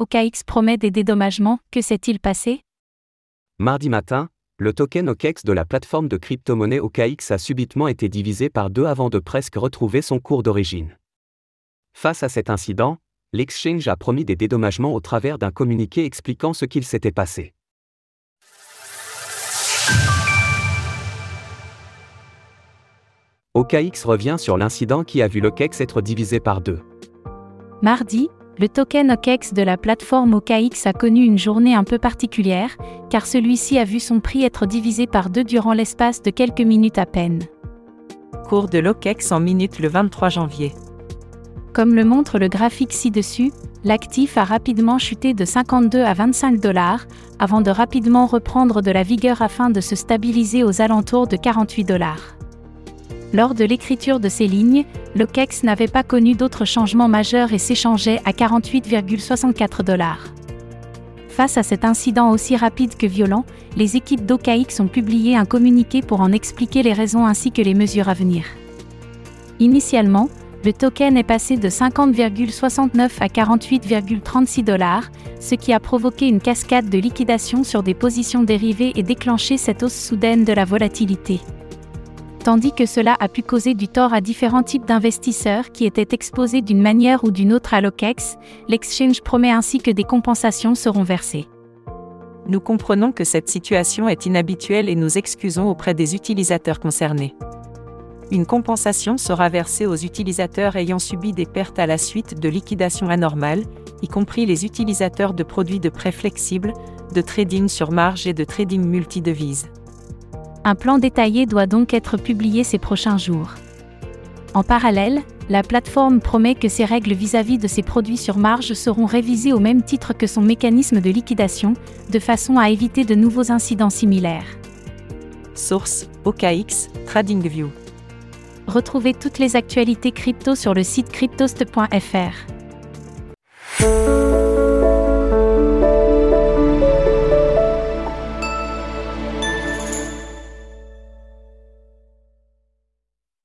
OKX promet des dédommagements, que s'est-il passé? Mardi matin, le token OKEX de la plateforme de crypto-monnaie OKX a subitement été divisé par deux avant de presque retrouver son cours d'origine. Face à cet incident, l'exchange a promis des dédommagements au travers d'un communiqué expliquant ce qu'il s'était passé. OKX revient sur l'incident qui a vu l'OKEX être divisé par deux. Mardi, le token OKEX de la plateforme OKX a connu une journée un peu particulière, car celui-ci a vu son prix être divisé par deux durant l'espace de quelques minutes à peine. Cours de l'OKEX en minutes le 23 janvier. Comme le montre le graphique ci-dessus, l'actif a rapidement chuté de 52 à 25 dollars, avant de rapidement reprendre de la vigueur afin de se stabiliser aux alentours de 48 dollars. Lors de l'écriture de ces lignes, le n'avait pas connu d'autres changements majeurs et s'échangeait à 48,64 dollars. Face à cet incident aussi rapide que violent, les équipes d'OKX ont publié un communiqué pour en expliquer les raisons ainsi que les mesures à venir. Initialement, le token est passé de 50,69 à 48,36 dollars, ce qui a provoqué une cascade de liquidation sur des positions dérivées et déclenché cette hausse soudaine de la volatilité tandis que cela a pu causer du tort à différents types d'investisseurs qui étaient exposés d'une manière ou d'une autre à l'OKEX, l'exchange promet ainsi que des compensations seront versées. Nous comprenons que cette situation est inhabituelle et nous excusons auprès des utilisateurs concernés. Une compensation sera versée aux utilisateurs ayant subi des pertes à la suite de liquidations anormales, y compris les utilisateurs de produits de prêt flexibles, de trading sur marge et de trading multidevises. Un plan détaillé doit donc être publié ces prochains jours. En parallèle, la plateforme promet que ses règles vis-à-vis de ses produits sur marge seront révisées au même titre que son mécanisme de liquidation, de façon à éviter de nouveaux incidents similaires. Source OKX TradingView. Retrouvez toutes les actualités crypto sur le site cryptost.fr.